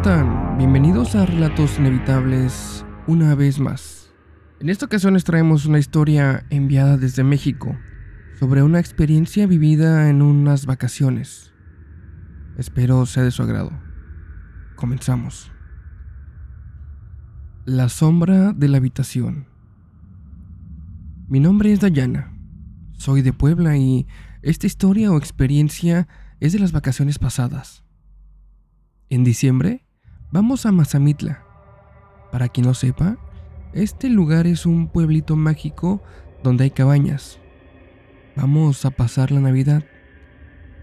están? Bienvenidos a Relatos Inevitables una vez más. En esta ocasión les traemos una historia enviada desde México sobre una experiencia vivida en unas vacaciones. Espero sea de su agrado. Comenzamos. La sombra de la habitación. Mi nombre es Dayana. Soy de Puebla y esta historia o experiencia es de las vacaciones pasadas. En diciembre vamos a Mazamitla. Para quien no sepa, este lugar es un pueblito mágico donde hay cabañas. Vamos a pasar la Navidad.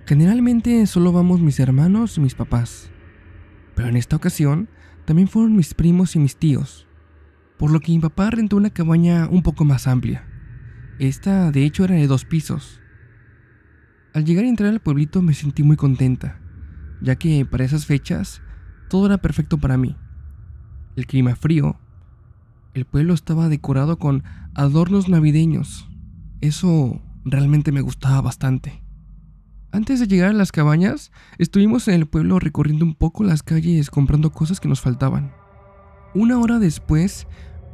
Generalmente solo vamos mis hermanos y mis papás. Pero en esta ocasión también fueron mis primos y mis tíos. Por lo que mi papá rentó una cabaña un poco más amplia. Esta de hecho era de dos pisos. Al llegar y entrar al pueblito me sentí muy contenta ya que para esas fechas todo era perfecto para mí. El clima frío, el pueblo estaba decorado con adornos navideños. Eso realmente me gustaba bastante. Antes de llegar a las cabañas, estuvimos en el pueblo recorriendo un poco las calles comprando cosas que nos faltaban. Una hora después,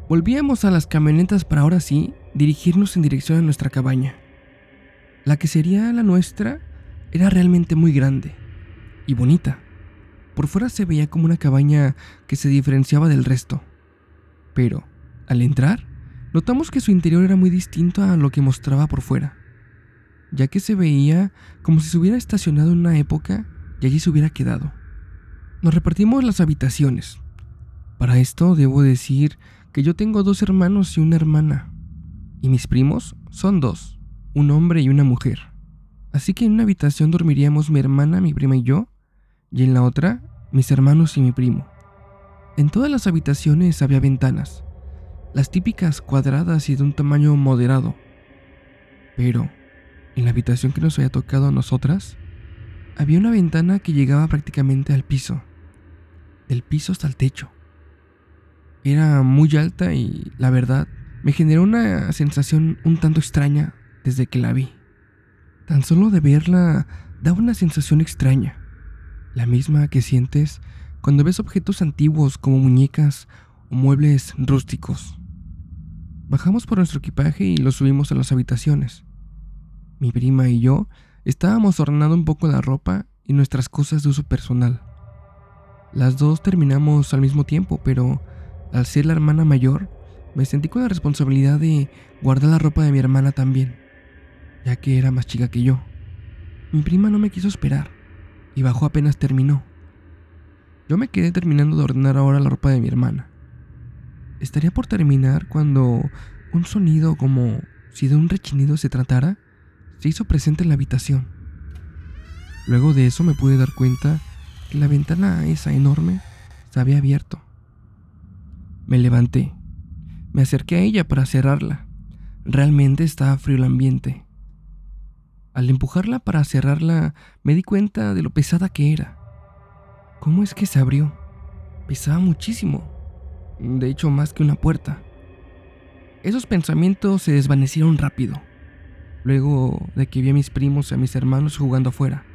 volvíamos a las camionetas para ahora sí dirigirnos en dirección a nuestra cabaña. La que sería la nuestra era realmente muy grande y bonita. Por fuera se veía como una cabaña que se diferenciaba del resto. Pero, al entrar, notamos que su interior era muy distinto a lo que mostraba por fuera, ya que se veía como si se hubiera estacionado en una época y allí se hubiera quedado. Nos repartimos las habitaciones. Para esto debo decir que yo tengo dos hermanos y una hermana, y mis primos son dos, un hombre y una mujer. Así que en una habitación dormiríamos mi hermana, mi prima y yo, y en la otra mis hermanos y mi primo. En todas las habitaciones había ventanas, las típicas cuadradas y de un tamaño moderado. Pero, en la habitación que nos había tocado a nosotras, había una ventana que llegaba prácticamente al piso, del piso hasta el techo. Era muy alta y, la verdad, me generó una sensación un tanto extraña desde que la vi. Tan solo de verla daba una sensación extraña la misma que sientes cuando ves objetos antiguos como muñecas o muebles rústicos. Bajamos por nuestro equipaje y lo subimos a las habitaciones. Mi prima y yo estábamos ordenando un poco la ropa y nuestras cosas de uso personal. Las dos terminamos al mismo tiempo, pero al ser la hermana mayor, me sentí con la responsabilidad de guardar la ropa de mi hermana también, ya que era más chica que yo. Mi prima no me quiso esperar y bajó apenas terminó. Yo me quedé terminando de ordenar ahora la ropa de mi hermana. Estaría por terminar cuando un sonido como si de un rechinido se tratara se hizo presente en la habitación. Luego de eso me pude dar cuenta que la ventana esa enorme se había abierto. Me levanté, me acerqué a ella para cerrarla. Realmente estaba frío el ambiente. Al empujarla para cerrarla, me di cuenta de lo pesada que era. ¿Cómo es que se abrió? Pesaba muchísimo. De hecho, más que una puerta. Esos pensamientos se desvanecieron rápido, luego de que vi a mis primos y a mis hermanos jugando afuera.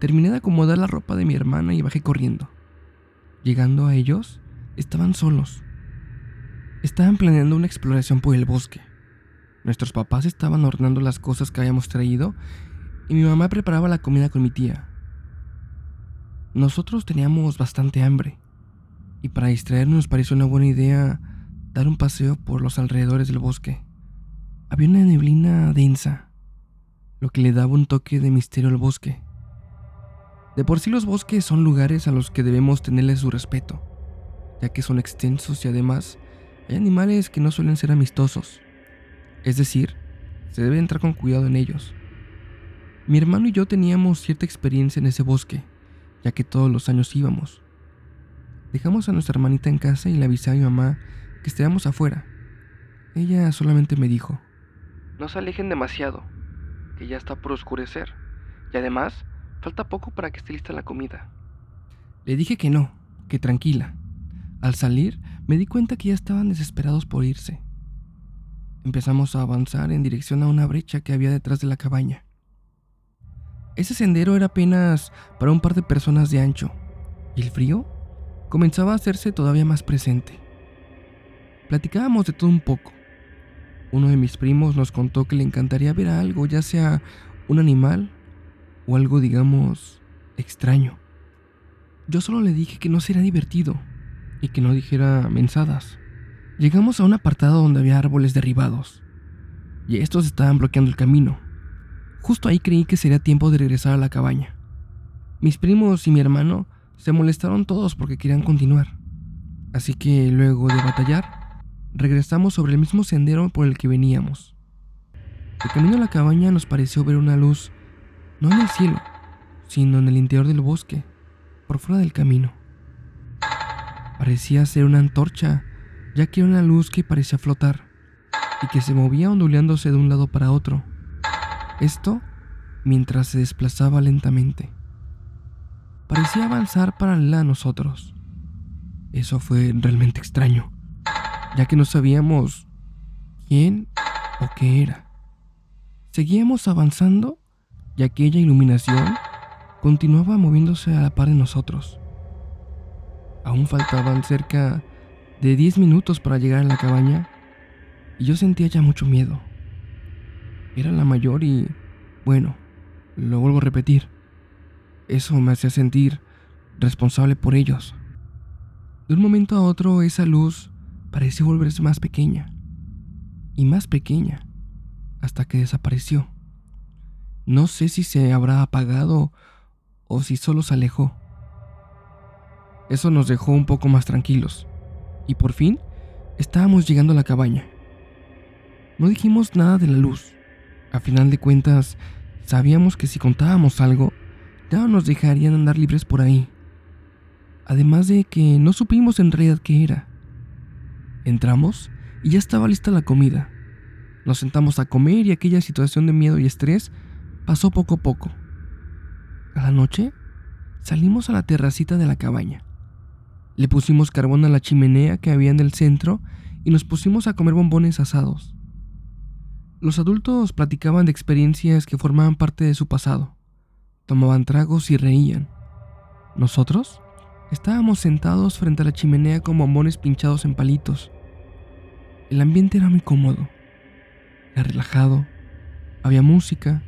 Terminé de acomodar la ropa de mi hermana y bajé corriendo. Llegando a ellos, estaban solos. Estaban planeando una exploración por el bosque. Nuestros papás estaban ordenando las cosas que habíamos traído y mi mamá preparaba la comida con mi tía. Nosotros teníamos bastante hambre y para distraernos nos pareció una buena idea dar un paseo por los alrededores del bosque. Había una neblina densa, lo que le daba un toque de misterio al bosque. De por sí los bosques son lugares a los que debemos tenerles su respeto, ya que son extensos y además hay animales que no suelen ser amistosos. Es decir, se debe entrar con cuidado en ellos. Mi hermano y yo teníamos cierta experiencia en ese bosque, ya que todos los años íbamos. Dejamos a nuestra hermanita en casa y le avisé a mi mamá que estábamos afuera. Ella solamente me dijo, no se alejen demasiado, que ya está por oscurecer, y además falta poco para que esté lista la comida. Le dije que no, que tranquila. Al salir me di cuenta que ya estaban desesperados por irse. Empezamos a avanzar en dirección a una brecha que había detrás de la cabaña. Ese sendero era apenas para un par de personas de ancho, y el frío comenzaba a hacerse todavía más presente. Platicábamos de todo un poco. Uno de mis primos nos contó que le encantaría ver algo, ya sea un animal o algo, digamos, extraño. Yo solo le dije que no sería divertido y que no dijera mensadas. Llegamos a un apartado donde había árboles derribados y estos estaban bloqueando el camino. Justo ahí creí que sería tiempo de regresar a la cabaña. Mis primos y mi hermano se molestaron todos porque querían continuar. Así que luego de batallar, regresamos sobre el mismo sendero por el que veníamos. El camino a la cabaña nos pareció ver una luz, no en el cielo, sino en el interior del bosque, por fuera del camino. Parecía ser una antorcha, ya que era una luz que parecía flotar y que se movía ondulándose de un lado para otro. Esto mientras se desplazaba lentamente parecía avanzar paralela a nosotros. Eso fue realmente extraño, ya que no sabíamos quién o qué era. Seguíamos avanzando y aquella iluminación continuaba moviéndose a la par de nosotros. Aún faltaban cerca de 10 minutos para llegar a la cabaña y yo sentía ya mucho miedo. Era la mayor y, bueno, lo vuelvo a repetir, eso me hacía sentir responsable por ellos. De un momento a otro esa luz pareció volverse más pequeña y más pequeña hasta que desapareció. No sé si se habrá apagado o si solo se alejó. Eso nos dejó un poco más tranquilos y por fin estábamos llegando a la cabaña. No dijimos nada de la luz. A final de cuentas, sabíamos que si contábamos algo, ya no nos dejarían andar libres por ahí. Además de que no supimos en realidad qué era. Entramos y ya estaba lista la comida. Nos sentamos a comer y aquella situación de miedo y estrés pasó poco a poco. A la noche salimos a la terracita de la cabaña. Le pusimos carbón a la chimenea que había en el centro y nos pusimos a comer bombones asados. Los adultos platicaban de experiencias que formaban parte de su pasado tomaban tragos y reían. Nosotros estábamos sentados frente a la chimenea con bombones pinchados en palitos. El ambiente era muy cómodo, era relajado, había música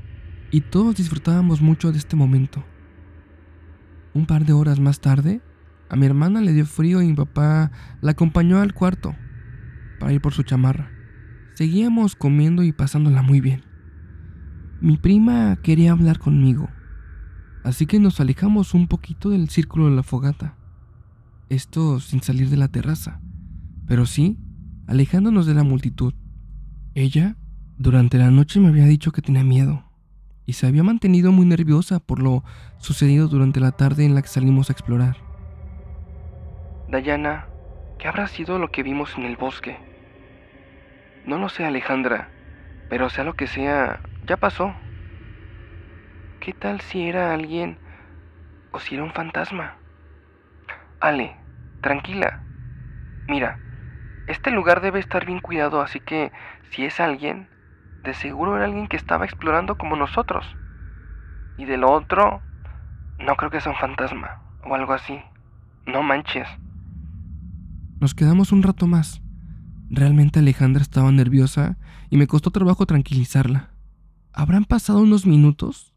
y todos disfrutábamos mucho de este momento. Un par de horas más tarde, a mi hermana le dio frío y mi papá la acompañó al cuarto para ir por su chamarra. Seguíamos comiendo y pasándola muy bien. Mi prima quería hablar conmigo así que nos alejamos un poquito del círculo de la fogata. Esto sin salir de la terraza, pero sí alejándonos de la multitud. Ella, durante la noche me había dicho que tenía miedo, y se había mantenido muy nerviosa por lo sucedido durante la tarde en la que salimos a explorar. Dayana, ¿qué habrá sido lo que vimos en el bosque? No lo sé, Alejandra, pero sea lo que sea, ya pasó. ¿Qué tal si era alguien o si era un fantasma? Ale, tranquila. Mira, este lugar debe estar bien cuidado, así que si es alguien, de seguro era alguien que estaba explorando como nosotros. Y de lo otro, no creo que sea un fantasma o algo así. No manches. Nos quedamos un rato más. Realmente Alejandra estaba nerviosa y me costó trabajo tranquilizarla. Habrán pasado unos minutos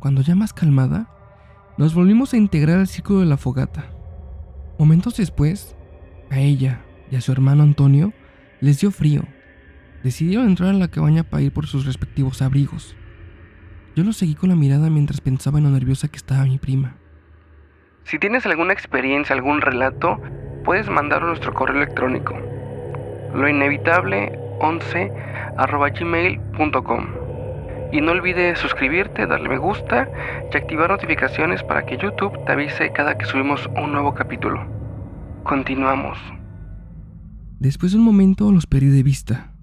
cuando ya más calmada, nos volvimos a integrar al círculo de la fogata. Momentos después, a ella y a su hermano Antonio les dio frío. Decidieron entrar a la cabaña para ir por sus respectivos abrigos. Yo los seguí con la mirada mientras pensaba en lo nerviosa que estaba mi prima. Si tienes alguna experiencia, algún relato, puedes mandarlo a nuestro correo electrónico. Lo inevitable 11 gmail.com. Y no olvides suscribirte, darle me gusta y activar notificaciones para que YouTube te avise cada que subimos un nuevo capítulo. Continuamos. Después de un momento los perdí de vista.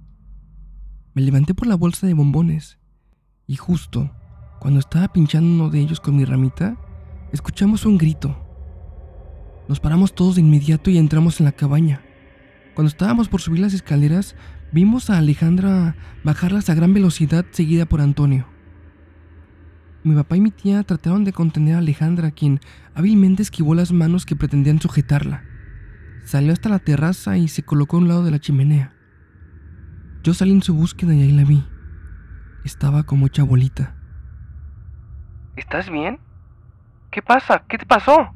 Me levanté por la bolsa de bombones y justo cuando estaba pinchando uno de ellos con mi ramita, escuchamos un grito. Nos paramos todos de inmediato y entramos en la cabaña. Cuando estábamos por subir las escaleras, Vimos a Alejandra bajarlas a gran velocidad seguida por Antonio. Mi papá y mi tía trataron de contener a Alejandra, quien hábilmente esquivó las manos que pretendían sujetarla. Salió hasta la terraza y se colocó a un lado de la chimenea. Yo salí en su búsqueda y ahí la vi. Estaba como hecha bolita. ¿Estás bien? ¿Qué pasa? ¿Qué te pasó?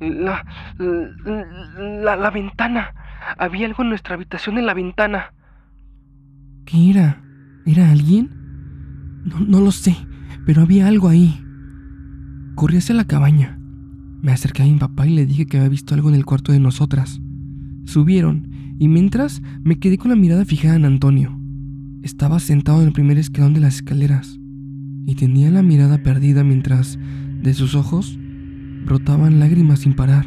La, la, la, ventana. Había algo en nuestra habitación en la ventana. ¿Qué era? ¿Era alguien? No, no lo sé, pero había algo ahí. Corrí hacia la cabaña. Me acerqué a mi papá y le dije que había visto algo en el cuarto de nosotras. Subieron y mientras me quedé con la mirada fijada en Antonio. Estaba sentado en el primer escalón de las escaleras y tenía la mirada perdida mientras de sus ojos brotaban lágrimas sin parar.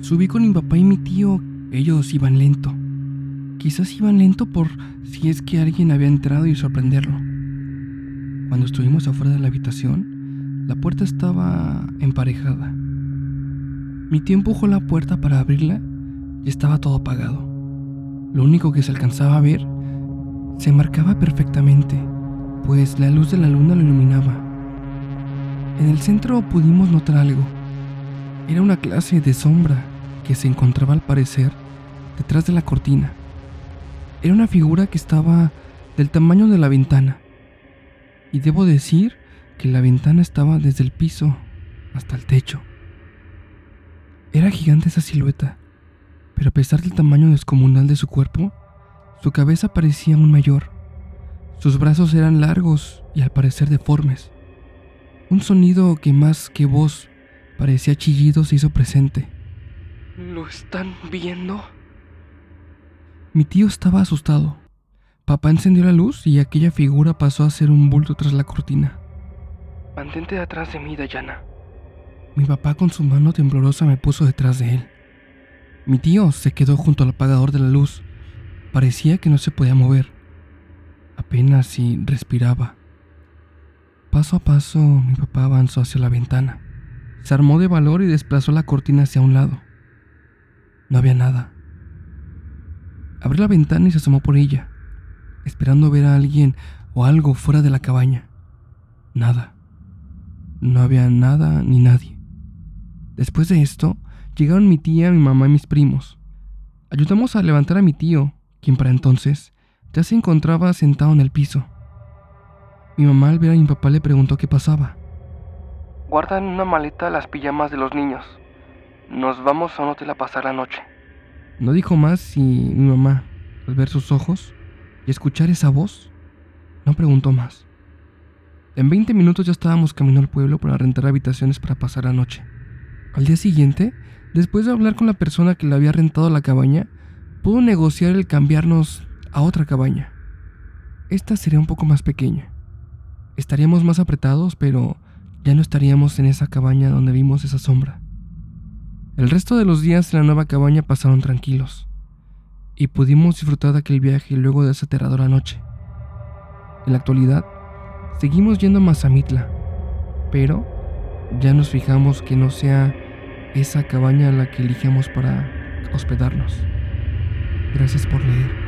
Subí con mi papá y mi tío. Ellos iban lento. Quizás iban lento por si es que alguien había entrado y sorprenderlo. Cuando estuvimos afuera de la habitación, la puerta estaba emparejada. Mi tío empujó la puerta para abrirla y estaba todo apagado. Lo único que se alcanzaba a ver se marcaba perfectamente, pues la luz de la luna lo iluminaba. En el centro pudimos notar algo. Era una clase de sombra que se encontraba al parecer detrás de la cortina. Era una figura que estaba del tamaño de la ventana. Y debo decir que la ventana estaba desde el piso hasta el techo. Era gigante esa silueta, pero a pesar del tamaño descomunal de su cuerpo, su cabeza parecía aún mayor. Sus brazos eran largos y al parecer deformes. Un sonido que más que voz parecía chillido se hizo presente. ¿Lo están viendo? Mi tío estaba asustado. Papá encendió la luz y aquella figura pasó a ser un bulto tras la cortina. Mantente atrás de mí, Dayana. Mi papá con su mano temblorosa me puso detrás de él. Mi tío se quedó junto al apagador de la luz. Parecía que no se podía mover. Apenas si respiraba. Paso a paso, mi papá avanzó hacia la ventana. Se armó de valor y desplazó la cortina hacia un lado. No había nada. Abrió la ventana y se asomó por ella, esperando ver a alguien o algo fuera de la cabaña. Nada. No había nada ni nadie. Después de esto, llegaron mi tía, mi mamá y mis primos. Ayudamos a levantar a mi tío, quien para entonces ya se encontraba sentado en el piso. Mi mamá al ver a mi papá le preguntó qué pasaba. Guarda en una maleta las pijamas de los niños. Nos vamos a un hotel a pasar la noche. No dijo más y mi mamá, al ver sus ojos y escuchar esa voz, no preguntó más. En 20 minutos ya estábamos camino al pueblo para rentar habitaciones para pasar la noche. Al día siguiente, después de hablar con la persona que le había rentado la cabaña, pudo negociar el cambiarnos a otra cabaña. Esta sería un poco más pequeña. Estaríamos más apretados, pero ya no estaríamos en esa cabaña donde vimos esa sombra. El resto de los días en la nueva cabaña pasaron tranquilos, y pudimos disfrutar de aquel viaje luego de esa aterradora noche. En la actualidad, seguimos yendo a Mazamitla, pero ya nos fijamos que no sea esa cabaña la que elijamos para hospedarnos. Gracias por leer.